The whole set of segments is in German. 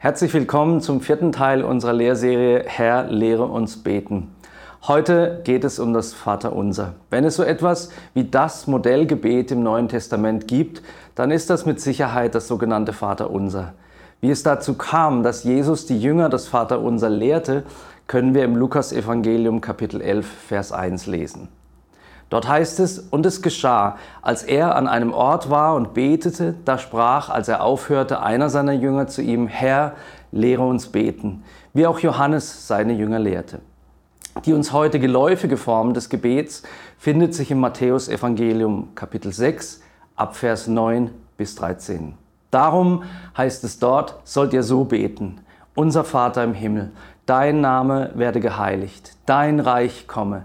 Herzlich willkommen zum vierten Teil unserer Lehrserie Herr, lehre uns beten. Heute geht es um das Vaterunser. Wenn es so etwas wie das Modellgebet im Neuen Testament gibt, dann ist das mit Sicherheit das sogenannte Vaterunser. Wie es dazu kam, dass Jesus die Jünger das Vaterunser lehrte, können wir im Lukas-Evangelium Kapitel 11, Vers 1 lesen. Dort heißt es, und es geschah, als er an einem Ort war und betete, da sprach, als er aufhörte, einer seiner Jünger zu ihm, Herr, lehre uns beten, wie auch Johannes seine Jünger lehrte. Die uns heute geläufige Form des Gebets findet sich im Matthäus-Evangelium Kapitel 6, Abvers 9 bis 13. Darum heißt es dort, sollt ihr so beten, unser Vater im Himmel, dein Name werde geheiligt, dein Reich komme,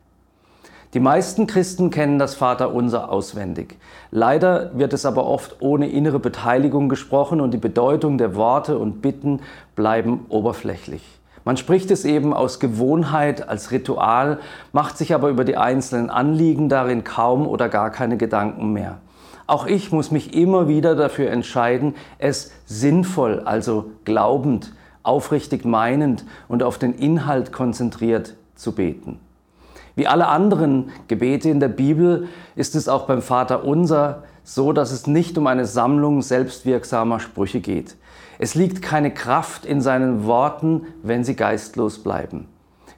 Die meisten Christen kennen das Vaterunser auswendig. Leider wird es aber oft ohne innere Beteiligung gesprochen und die Bedeutung der Worte und Bitten bleiben oberflächlich. Man spricht es eben aus Gewohnheit, als Ritual, macht sich aber über die einzelnen Anliegen darin kaum oder gar keine Gedanken mehr. Auch ich muss mich immer wieder dafür entscheiden, es sinnvoll, also glaubend, aufrichtig meinend und auf den Inhalt konzentriert zu beten. Wie alle anderen Gebete in der Bibel ist es auch beim Vater unser so, dass es nicht um eine Sammlung selbstwirksamer Sprüche geht. Es liegt keine Kraft in seinen Worten, wenn sie geistlos bleiben.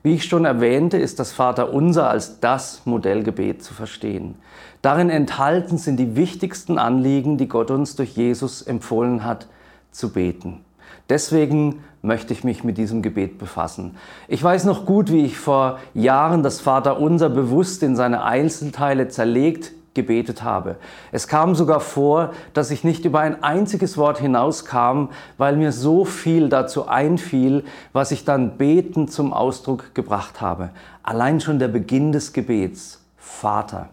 Wie ich schon erwähnte, ist das Vater unser als das Modellgebet zu verstehen. Darin enthalten sind die wichtigsten Anliegen, die Gott uns durch Jesus empfohlen hat, zu beten. Deswegen möchte ich mich mit diesem Gebet befassen. Ich weiß noch gut, wie ich vor Jahren das Vaterunser bewusst in seine Einzelteile zerlegt gebetet habe. Es kam sogar vor, dass ich nicht über ein einziges Wort hinauskam, weil mir so viel dazu einfiel, was ich dann betend zum Ausdruck gebracht habe. Allein schon der Beginn des Gebets, Vater.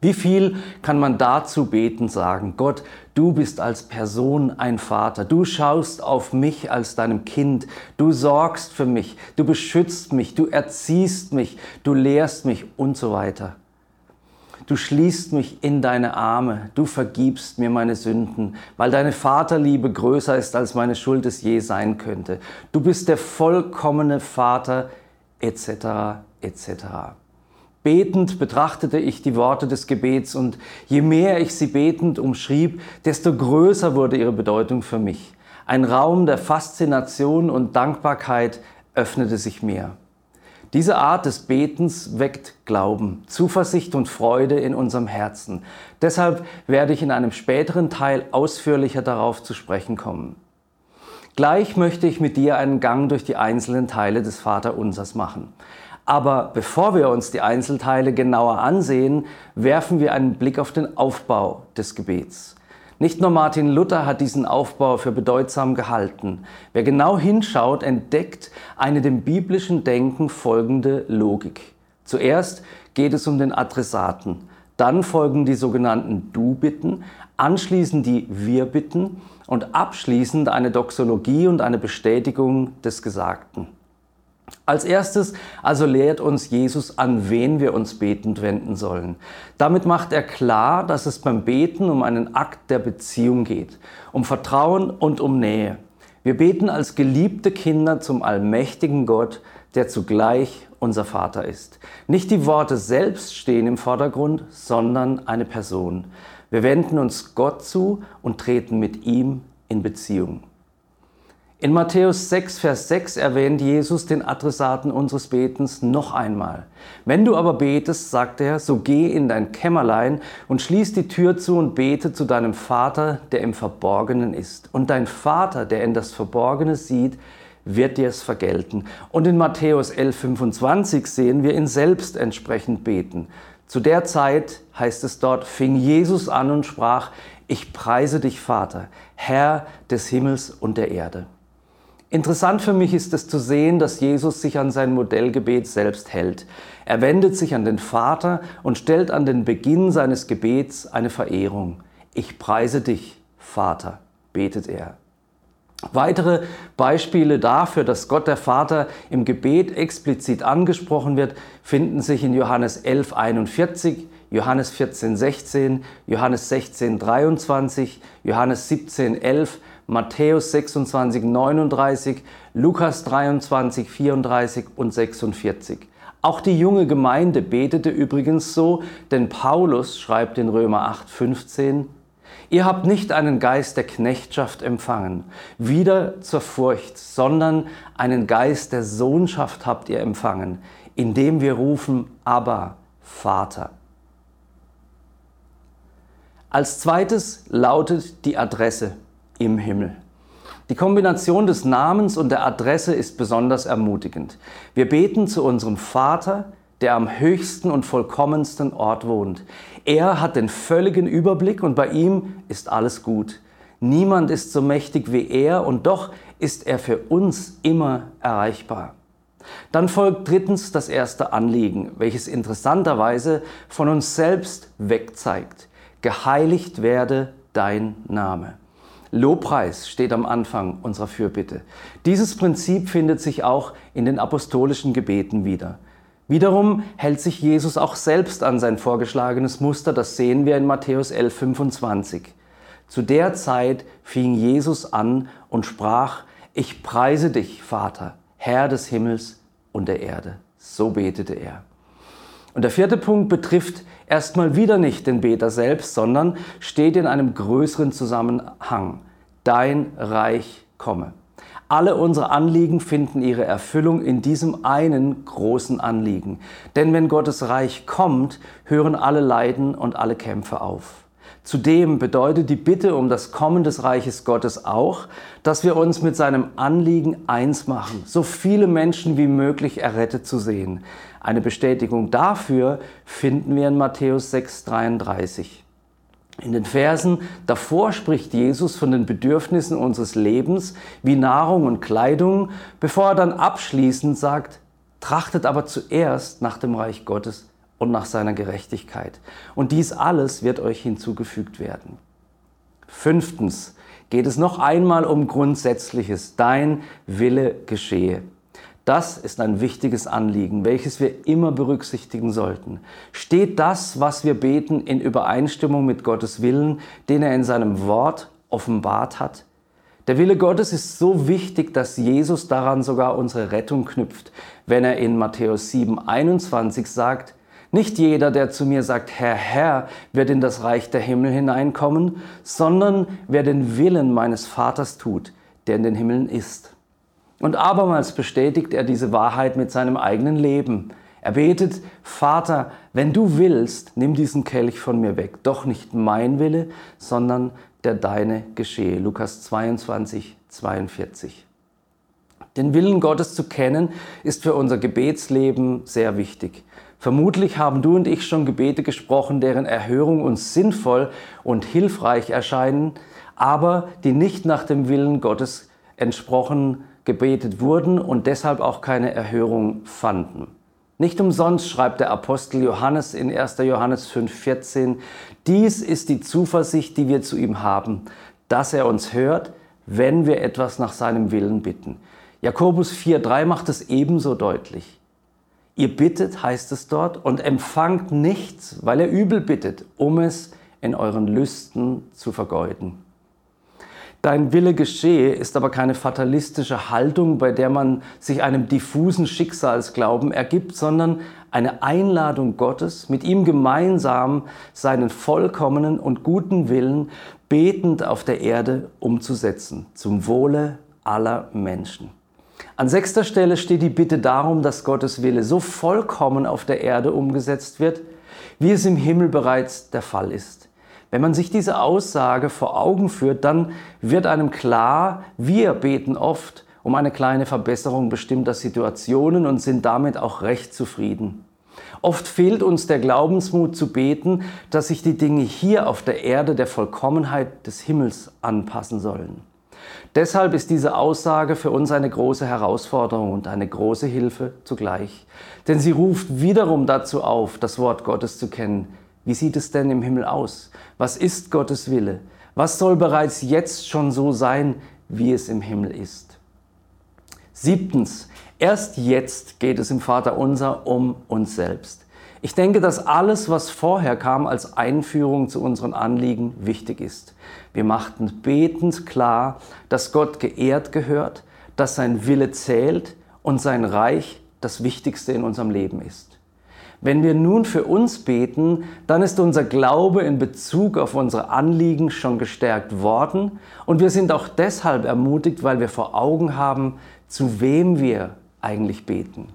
Wie viel kann man dazu beten sagen? Gott, du bist als Person ein Vater. Du schaust auf mich als deinem Kind. Du sorgst für mich. Du beschützt mich. Du erziehst mich. Du lehrst mich und so weiter. Du schließt mich in deine Arme. Du vergibst mir meine Sünden, weil deine Vaterliebe größer ist, als meine Schuld es je sein könnte. Du bist der vollkommene Vater, etc., etc. Betend betrachtete ich die Worte des Gebets und je mehr ich sie betend umschrieb, desto größer wurde ihre Bedeutung für mich. Ein Raum der Faszination und Dankbarkeit öffnete sich mir. Diese Art des Betens weckt Glauben, Zuversicht und Freude in unserem Herzen. Deshalb werde ich in einem späteren Teil ausführlicher darauf zu sprechen kommen. Gleich möchte ich mit dir einen Gang durch die einzelnen Teile des Vaterunsers machen. Aber bevor wir uns die Einzelteile genauer ansehen, werfen wir einen Blick auf den Aufbau des Gebets. Nicht nur Martin Luther hat diesen Aufbau für bedeutsam gehalten. Wer genau hinschaut, entdeckt eine dem biblischen Denken folgende Logik. Zuerst geht es um den Adressaten, dann folgen die sogenannten Du-Bitten, anschließend die Wir-Bitten und abschließend eine Doxologie und eine Bestätigung des Gesagten. Als erstes also lehrt uns Jesus, an wen wir uns betend wenden sollen. Damit macht er klar, dass es beim Beten um einen Akt der Beziehung geht, um Vertrauen und um Nähe. Wir beten als geliebte Kinder zum allmächtigen Gott, der zugleich unser Vater ist. Nicht die Worte selbst stehen im Vordergrund, sondern eine Person. Wir wenden uns Gott zu und treten mit ihm in Beziehung. In Matthäus 6, Vers 6 erwähnt Jesus den Adressaten unseres Betens noch einmal. Wenn du aber betest, sagt er, so geh in dein Kämmerlein und schließ die Tür zu und bete zu deinem Vater, der im Verborgenen ist. Und dein Vater, der in das Verborgene sieht, wird dir es vergelten. Und in Matthäus 11, 25 sehen wir ihn selbst entsprechend beten. Zu der Zeit, heißt es dort, fing Jesus an und sprach, ich preise dich, Vater, Herr des Himmels und der Erde. Interessant für mich ist es zu sehen, dass Jesus sich an sein Modellgebet selbst hält. Er wendet sich an den Vater und stellt an den Beginn seines Gebets eine Verehrung. Ich preise dich, Vater, betet er. Weitere Beispiele dafür, dass Gott der Vater im Gebet explizit angesprochen wird, finden sich in Johannes 11, 41, Johannes 14, 16, Johannes 16, 23, Johannes 17, 11, Matthäus 26, 39, Lukas 23, 34 und 46. Auch die junge Gemeinde betete übrigens so, denn Paulus schreibt in Römer 8, 15, Ihr habt nicht einen Geist der Knechtschaft empfangen, wieder zur Furcht, sondern einen Geist der Sohnschaft habt ihr empfangen, indem wir rufen, aber Vater. Als zweites lautet die Adresse im Himmel. Die Kombination des Namens und der Adresse ist besonders ermutigend. Wir beten zu unserem Vater, der am höchsten und vollkommensten Ort wohnt. Er hat den völligen Überblick und bei ihm ist alles gut. Niemand ist so mächtig wie er und doch ist er für uns immer erreichbar. Dann folgt drittens das erste Anliegen, welches interessanterweise von uns selbst wegzeigt. Geheiligt werde dein Name. Lobpreis steht am Anfang unserer Fürbitte. Dieses Prinzip findet sich auch in den apostolischen Gebeten wieder. Wiederum hält sich Jesus auch selbst an sein vorgeschlagenes Muster, das sehen wir in Matthäus 11, 25. Zu der Zeit fing Jesus an und sprach, ich preise dich, Vater, Herr des Himmels und der Erde. So betete er. Und der vierte Punkt betrifft erstmal wieder nicht den Beter selbst, sondern steht in einem größeren Zusammenhang. Dein Reich komme. Alle unsere Anliegen finden ihre Erfüllung in diesem einen großen Anliegen. Denn wenn Gottes Reich kommt, hören alle Leiden und alle Kämpfe auf. Zudem bedeutet die Bitte um das Kommen des Reiches Gottes auch, dass wir uns mit seinem Anliegen eins machen, so viele Menschen wie möglich errettet zu sehen. Eine Bestätigung dafür finden wir in Matthäus 6,33. In den Versen davor spricht Jesus von den Bedürfnissen unseres Lebens wie Nahrung und Kleidung, bevor er dann abschließend sagt, trachtet aber zuerst nach dem Reich Gottes und nach seiner Gerechtigkeit. Und dies alles wird euch hinzugefügt werden. Fünftens geht es noch einmal um Grundsätzliches. Dein Wille geschehe. Das ist ein wichtiges Anliegen, welches wir immer berücksichtigen sollten. Steht das, was wir beten, in Übereinstimmung mit Gottes Willen, den er in seinem Wort offenbart hat? Der Wille Gottes ist so wichtig, dass Jesus daran sogar unsere Rettung knüpft, wenn er in Matthäus 7, 21 sagt, nicht jeder, der zu mir sagt, Herr, Herr, wird in das Reich der Himmel hineinkommen, sondern wer den Willen meines Vaters tut, der in den Himmeln ist. Und abermals bestätigt er diese Wahrheit mit seinem eigenen Leben. Er betet, Vater, wenn du willst, nimm diesen Kelch von mir weg. Doch nicht mein Wille, sondern der deine geschehe. Lukas 22, 42. Den Willen Gottes zu kennen, ist für unser Gebetsleben sehr wichtig. Vermutlich haben du und ich schon Gebete gesprochen, deren Erhörung uns sinnvoll und hilfreich erscheinen, aber die nicht nach dem Willen Gottes entsprochen gebetet wurden und deshalb auch keine Erhörung fanden. Nicht umsonst schreibt der Apostel Johannes in 1. Johannes 5,14, dies ist die Zuversicht, die wir zu ihm haben, dass er uns hört, wenn wir etwas nach seinem Willen bitten. Jakobus 4,3 macht es ebenso deutlich. Ihr bittet, heißt es dort, und empfangt nichts, weil er übel bittet, um es in euren Lüsten zu vergeuden. Dein Wille geschehe ist aber keine fatalistische Haltung, bei der man sich einem diffusen Schicksalsglauben ergibt, sondern eine Einladung Gottes, mit ihm gemeinsam seinen vollkommenen und guten Willen betend auf der Erde umzusetzen, zum Wohle aller Menschen. An sechster Stelle steht die Bitte darum, dass Gottes Wille so vollkommen auf der Erde umgesetzt wird, wie es im Himmel bereits der Fall ist. Wenn man sich diese Aussage vor Augen führt, dann wird einem klar, wir beten oft um eine kleine Verbesserung bestimmter Situationen und sind damit auch recht zufrieden. Oft fehlt uns der Glaubensmut zu beten, dass sich die Dinge hier auf der Erde der Vollkommenheit des Himmels anpassen sollen. Deshalb ist diese Aussage für uns eine große Herausforderung und eine große Hilfe zugleich. Denn sie ruft wiederum dazu auf, das Wort Gottes zu kennen. Wie sieht es denn im Himmel aus? Was ist Gottes Wille? Was soll bereits jetzt schon so sein, wie es im Himmel ist? Siebtens, erst jetzt geht es im Vater unser um uns selbst. Ich denke, dass alles, was vorher kam als Einführung zu unseren Anliegen, wichtig ist. Wir machten betend klar, dass Gott geehrt gehört, dass sein Wille zählt und sein Reich das Wichtigste in unserem Leben ist. Wenn wir nun für uns beten, dann ist unser Glaube in Bezug auf unsere Anliegen schon gestärkt worden und wir sind auch deshalb ermutigt, weil wir vor Augen haben, zu wem wir eigentlich beten.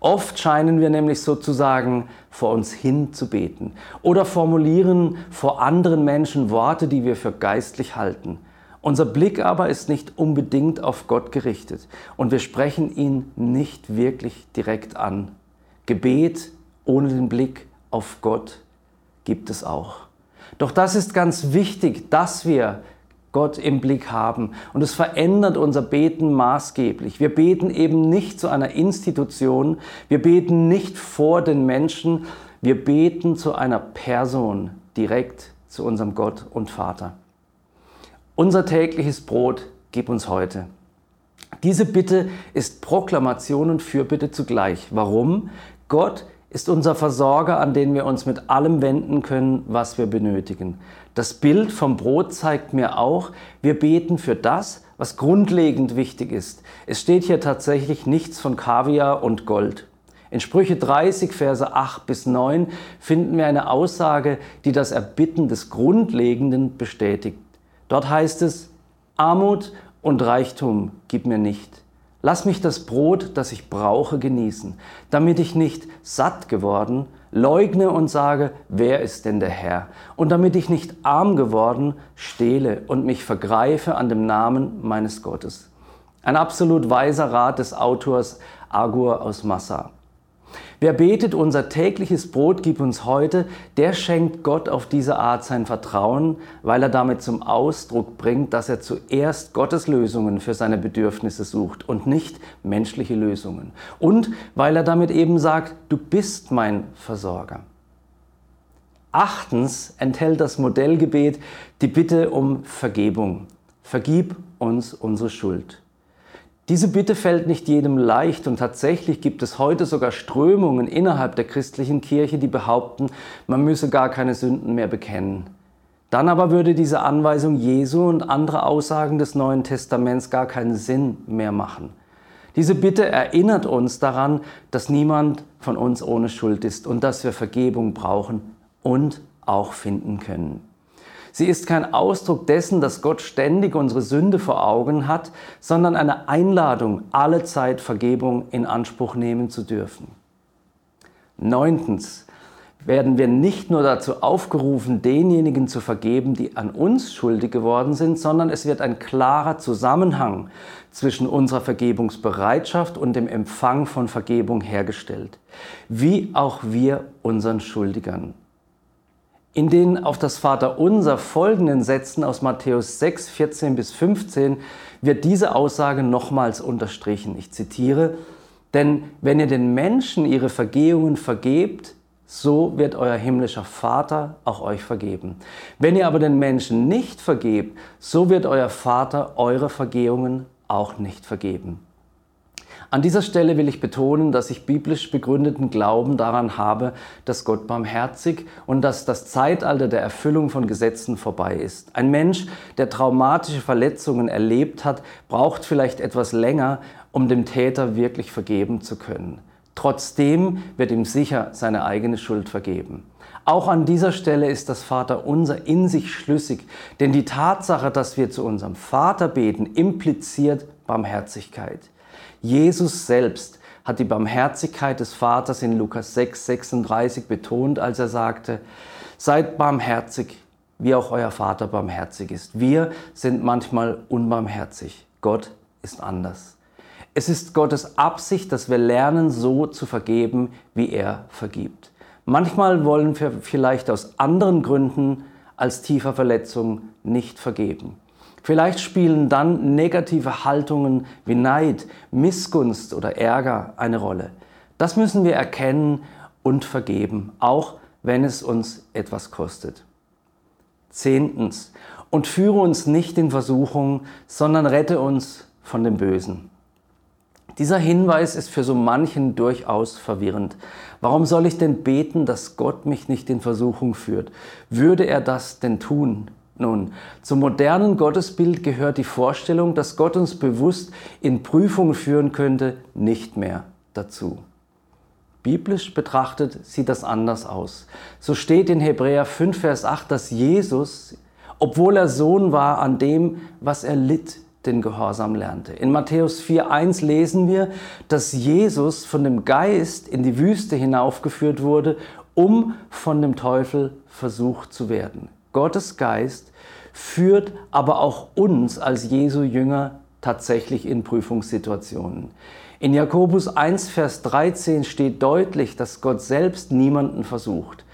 Oft scheinen wir nämlich sozusagen vor uns hin zu beten oder formulieren vor anderen Menschen Worte, die wir für geistlich halten. Unser Blick aber ist nicht unbedingt auf Gott gerichtet und wir sprechen ihn nicht wirklich direkt an. Gebet ohne den Blick auf Gott gibt es auch. Doch das ist ganz wichtig, dass wir Gott im Blick haben. Und es verändert unser Beten maßgeblich. Wir beten eben nicht zu einer Institution, wir beten nicht vor den Menschen, wir beten zu einer Person, direkt zu unserem Gott und Vater. Unser tägliches Brot gib uns heute. Diese Bitte ist Proklamation und Fürbitte zugleich. Warum? Gott ist unser Versorger, an den wir uns mit allem wenden können, was wir benötigen. Das Bild vom Brot zeigt mir auch, wir beten für das, was grundlegend wichtig ist. Es steht hier tatsächlich nichts von Kaviar und Gold. In Sprüche 30, Verse 8 bis 9 finden wir eine Aussage, die das Erbitten des Grundlegenden bestätigt. Dort heißt es, Armut und Reichtum gib mir nicht Lass mich das Brot, das ich brauche, genießen, damit ich nicht satt geworden leugne und sage, wer ist denn der Herr? Und damit ich nicht arm geworden stehle und mich vergreife an dem Namen meines Gottes. Ein absolut weiser Rat des Autors Agur aus Massa. Wer betet, unser tägliches Brot gib uns heute, der schenkt Gott auf diese Art sein Vertrauen, weil er damit zum Ausdruck bringt, dass er zuerst Gottes Lösungen für seine Bedürfnisse sucht und nicht menschliche Lösungen. Und weil er damit eben sagt, du bist mein Versorger. Achtens enthält das Modellgebet die Bitte um Vergebung. Vergib uns unsere Schuld. Diese Bitte fällt nicht jedem leicht und tatsächlich gibt es heute sogar Strömungen innerhalb der christlichen Kirche, die behaupten, man müsse gar keine Sünden mehr bekennen. Dann aber würde diese Anweisung Jesu und andere Aussagen des Neuen Testaments gar keinen Sinn mehr machen. Diese Bitte erinnert uns daran, dass niemand von uns ohne Schuld ist und dass wir Vergebung brauchen und auch finden können. Sie ist kein Ausdruck dessen, dass Gott ständig unsere Sünde vor Augen hat, sondern eine Einladung, alle Zeit Vergebung in Anspruch nehmen zu dürfen. Neuntens werden wir nicht nur dazu aufgerufen, denjenigen zu vergeben, die an uns schuldig geworden sind, sondern es wird ein klarer Zusammenhang zwischen unserer Vergebungsbereitschaft und dem Empfang von Vergebung hergestellt, wie auch wir unseren Schuldigern. In den auf das Vaterunser folgenden Sätzen aus Matthäus 6, 14 bis 15 wird diese Aussage nochmals unterstrichen. Ich zitiere, denn wenn ihr den Menschen ihre Vergehungen vergebt, so wird euer himmlischer Vater auch euch vergeben. Wenn ihr aber den Menschen nicht vergebt, so wird euer Vater eure Vergehungen auch nicht vergeben. An dieser Stelle will ich betonen, dass ich biblisch begründeten Glauben daran habe, dass Gott barmherzig und dass das Zeitalter der Erfüllung von Gesetzen vorbei ist. Ein Mensch, der traumatische Verletzungen erlebt hat, braucht vielleicht etwas länger, um dem Täter wirklich vergeben zu können. Trotzdem wird ihm sicher seine eigene Schuld vergeben. Auch an dieser Stelle ist das Vaterunser in sich schlüssig, denn die Tatsache, dass wir zu unserem Vater beten, impliziert Barmherzigkeit. Jesus selbst hat die Barmherzigkeit des Vaters in Lukas 6, 36 betont, als er sagte, seid barmherzig, wie auch euer Vater barmherzig ist. Wir sind manchmal unbarmherzig. Gott ist anders. Es ist Gottes Absicht, dass wir lernen, so zu vergeben, wie er vergibt. Manchmal wollen wir vielleicht aus anderen Gründen als tiefer Verletzung nicht vergeben. Vielleicht spielen dann negative Haltungen wie Neid, Missgunst oder Ärger eine Rolle. Das müssen wir erkennen und vergeben, auch wenn es uns etwas kostet. Zehntens, und führe uns nicht in Versuchung, sondern rette uns von dem Bösen. Dieser Hinweis ist für so manchen durchaus verwirrend. Warum soll ich denn beten, dass Gott mich nicht in Versuchung führt? Würde er das denn tun? Nun, zum modernen Gottesbild gehört die Vorstellung, dass Gott uns bewusst in Prüfung führen könnte, nicht mehr dazu. Biblisch betrachtet sieht das anders aus. So steht in Hebräer 5, Vers 8, dass Jesus, obwohl er Sohn war, an dem, was er litt, den Gehorsam lernte. In Matthäus 4.1 lesen wir, dass Jesus von dem Geist in die Wüste hinaufgeführt wurde, um von dem Teufel versucht zu werden. Gottes Geist führt aber auch uns als Jesu Jünger tatsächlich in Prüfungssituationen. In Jakobus 1, Vers 13 steht deutlich, dass Gott selbst niemanden versucht.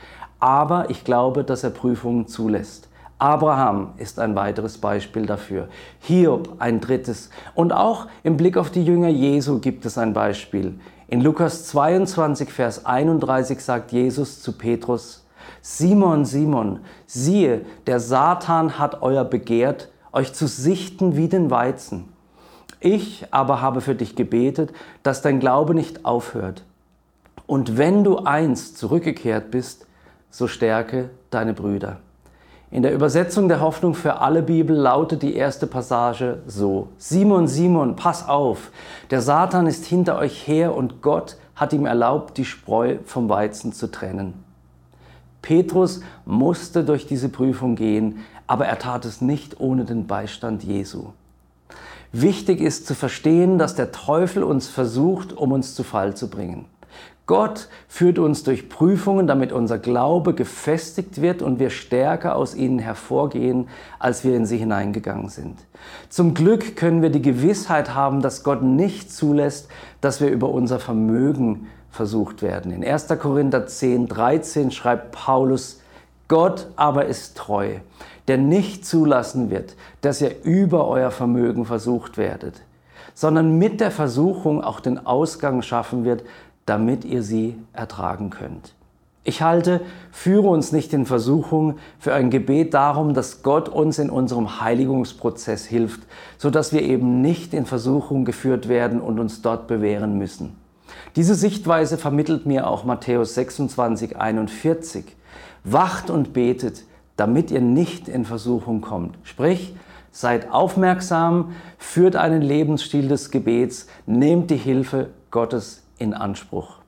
Aber ich glaube, dass er Prüfungen zulässt. Abraham ist ein weiteres Beispiel dafür. Hiob ein drittes. Und auch im Blick auf die Jünger Jesu gibt es ein Beispiel. In Lukas 22, Vers 31 sagt Jesus zu Petrus, Simon, Simon, siehe, der Satan hat euer begehrt, euch zu sichten wie den Weizen. Ich aber habe für dich gebetet, dass dein Glaube nicht aufhört. Und wenn du einst zurückgekehrt bist, so stärke deine Brüder. In der Übersetzung der Hoffnung für alle Bibel lautet die erste Passage so. Simon, Simon, pass auf, der Satan ist hinter euch her und Gott hat ihm erlaubt, die Spreu vom Weizen zu trennen. Petrus musste durch diese Prüfung gehen, aber er tat es nicht ohne den Beistand Jesu. Wichtig ist zu verstehen, dass der Teufel uns versucht, um uns zu Fall zu bringen. Gott führt uns durch Prüfungen, damit unser Glaube gefestigt wird und wir stärker aus ihnen hervorgehen, als wir in sie hineingegangen sind. Zum Glück können wir die Gewissheit haben, dass Gott nicht zulässt, dass wir über unser Vermögen versucht werden. In 1. Korinther 10, 13 schreibt Paulus, Gott aber ist treu der nicht zulassen wird, dass ihr über euer Vermögen versucht werdet, sondern mit der Versuchung auch den Ausgang schaffen wird, damit ihr sie ertragen könnt. Ich halte, führe uns nicht in Versuchung für ein Gebet darum, dass Gott uns in unserem Heiligungsprozess hilft, so dass wir eben nicht in Versuchung geführt werden und uns dort bewähren müssen. Diese Sichtweise vermittelt mir auch Matthäus 26, 41. Wacht und betet, damit ihr nicht in Versuchung kommt. Sprich, seid aufmerksam, führt einen Lebensstil des Gebets, nehmt die Hilfe Gottes in Anspruch.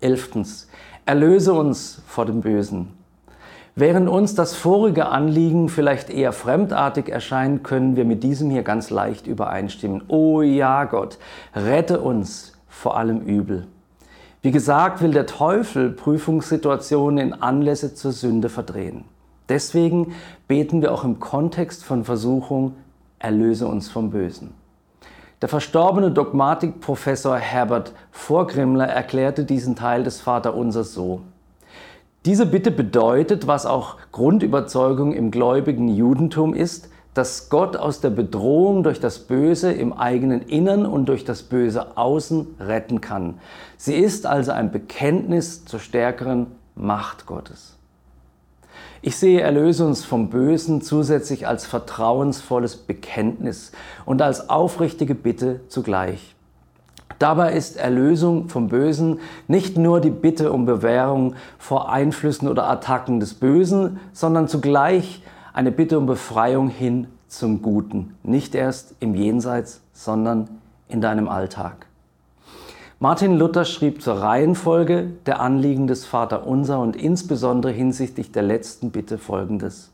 Elftens, erlöse uns vor dem Bösen. Während uns das vorige Anliegen vielleicht eher fremdartig erscheint, können wir mit diesem hier ganz leicht übereinstimmen. Oh ja, Gott, rette uns vor allem Übel. Wie gesagt, will der Teufel Prüfungssituationen in Anlässe zur Sünde verdrehen. Deswegen beten wir auch im Kontext von Versuchung, erlöse uns vom Bösen. Der verstorbene Dogmatikprofessor Herbert Vorgrimmler erklärte diesen Teil des Vaterunsers so. Diese Bitte bedeutet, was auch Grundüberzeugung im gläubigen Judentum ist, dass Gott aus der Bedrohung durch das Böse im eigenen Innern und durch das Böse außen retten kann. Sie ist also ein Bekenntnis zur stärkeren Macht Gottes. Ich sehe Erlöse uns vom Bösen zusätzlich als vertrauensvolles Bekenntnis und als aufrichtige Bitte zugleich. Dabei ist Erlösung vom Bösen nicht nur die Bitte um Bewährung vor Einflüssen oder Attacken des Bösen, sondern zugleich eine Bitte um Befreiung hin zum Guten, nicht erst im Jenseits, sondern in deinem Alltag. Martin Luther schrieb zur Reihenfolge der Anliegen des Vaterunser und insbesondere hinsichtlich der letzten Bitte folgendes.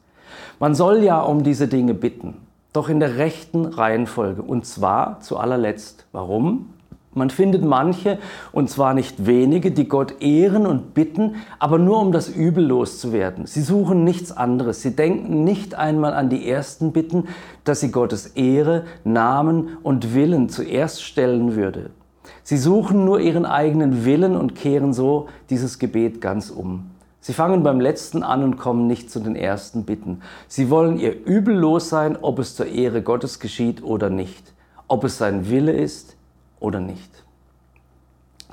Man soll ja um diese Dinge bitten, doch in der rechten Reihenfolge und zwar zu allerletzt. Warum? Man findet manche, und zwar nicht wenige, die Gott ehren und bitten, aber nur um das Übel loszuwerden. Sie suchen nichts anderes. Sie denken nicht einmal an die ersten Bitten, dass sie Gottes Ehre, Namen und Willen zuerst stellen würde. Sie suchen nur ihren eigenen Willen und kehren so dieses Gebet ganz um. Sie fangen beim letzten an und kommen nicht zu den ersten Bitten. Sie wollen ihr Übel los sein, ob es zur Ehre Gottes geschieht oder nicht, ob es sein Wille ist oder nicht.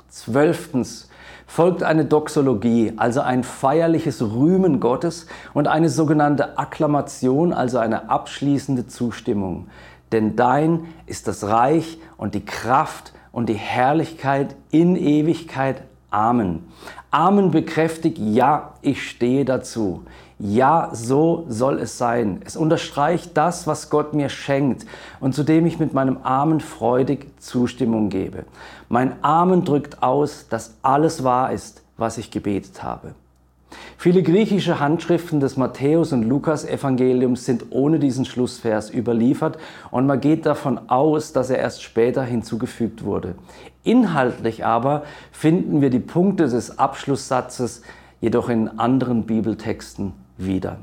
Zwölftens folgt eine Doxologie, also ein feierliches Rühmen Gottes und eine sogenannte Akklamation, also eine abschließende Zustimmung. Denn dein ist das Reich und die Kraft und die Herrlichkeit in Ewigkeit. Amen. Amen bekräftigt, ja, ich stehe dazu. Ja, so soll es sein. Es unterstreicht das, was Gott mir schenkt und zu dem ich mit meinem Amen freudig Zustimmung gebe. Mein Amen drückt aus, dass alles wahr ist, was ich gebetet habe. Viele griechische Handschriften des Matthäus- und Lukas-Evangeliums sind ohne diesen Schlussvers überliefert und man geht davon aus, dass er erst später hinzugefügt wurde. Inhaltlich aber finden wir die Punkte des Abschlusssatzes jedoch in anderen Bibeltexten wieder.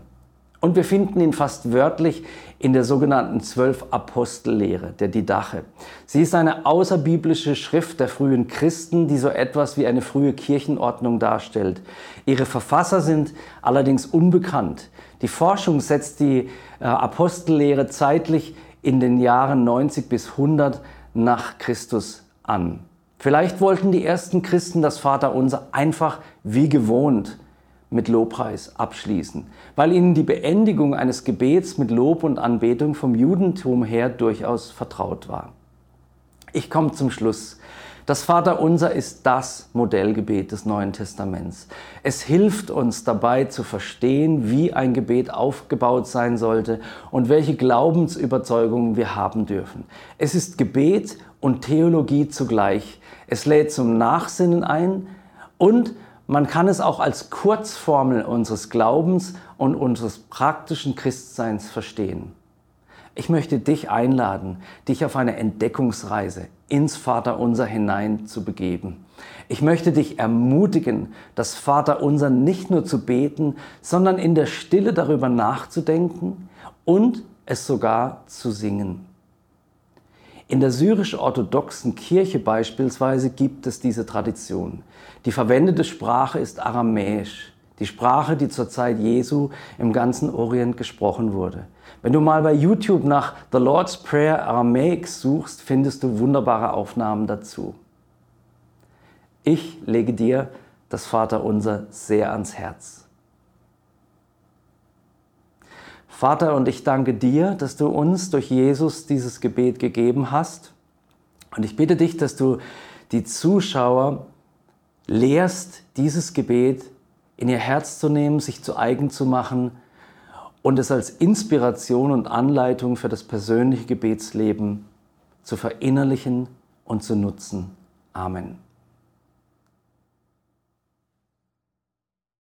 Und wir finden ihn fast wörtlich in der sogenannten Zwölf-Apostellehre, der Didache. Sie ist eine außerbiblische Schrift der frühen Christen, die so etwas wie eine frühe Kirchenordnung darstellt. Ihre Verfasser sind allerdings unbekannt. Die Forschung setzt die äh, Apostellehre zeitlich in den Jahren 90 bis 100 nach Christus an. Vielleicht wollten die ersten Christen das Vaterunser einfach wie gewohnt mit Lobpreis abschließen, weil ihnen die Beendigung eines Gebets mit Lob und Anbetung vom Judentum her durchaus vertraut war. Ich komme zum Schluss. Das Vaterunser ist das Modellgebet des Neuen Testaments. Es hilft uns dabei zu verstehen, wie ein Gebet aufgebaut sein sollte und welche Glaubensüberzeugungen wir haben dürfen. Es ist Gebet und Theologie zugleich. Es lädt zum Nachsinnen ein und man kann es auch als Kurzformel unseres Glaubens und unseres praktischen Christseins verstehen. Ich möchte dich einladen, dich auf eine Entdeckungsreise ins Vaterunser hinein zu begeben. Ich möchte dich ermutigen, das Vaterunser nicht nur zu beten, sondern in der Stille darüber nachzudenken und es sogar zu singen. In der syrisch-orthodoxen Kirche beispielsweise gibt es diese Tradition. Die verwendete Sprache ist Aramäisch, die Sprache, die zur Zeit Jesu im ganzen Orient gesprochen wurde. Wenn du mal bei YouTube nach The Lord's Prayer Aramaic suchst, findest du wunderbare Aufnahmen dazu. Ich lege dir das Vaterunser sehr ans Herz. Vater, und ich danke dir, dass du uns durch Jesus dieses Gebet gegeben hast. Und ich bitte dich, dass du die Zuschauer lehrst, dieses Gebet in ihr Herz zu nehmen, sich zu eigen zu machen und es als Inspiration und Anleitung für das persönliche Gebetsleben zu verinnerlichen und zu nutzen. Amen.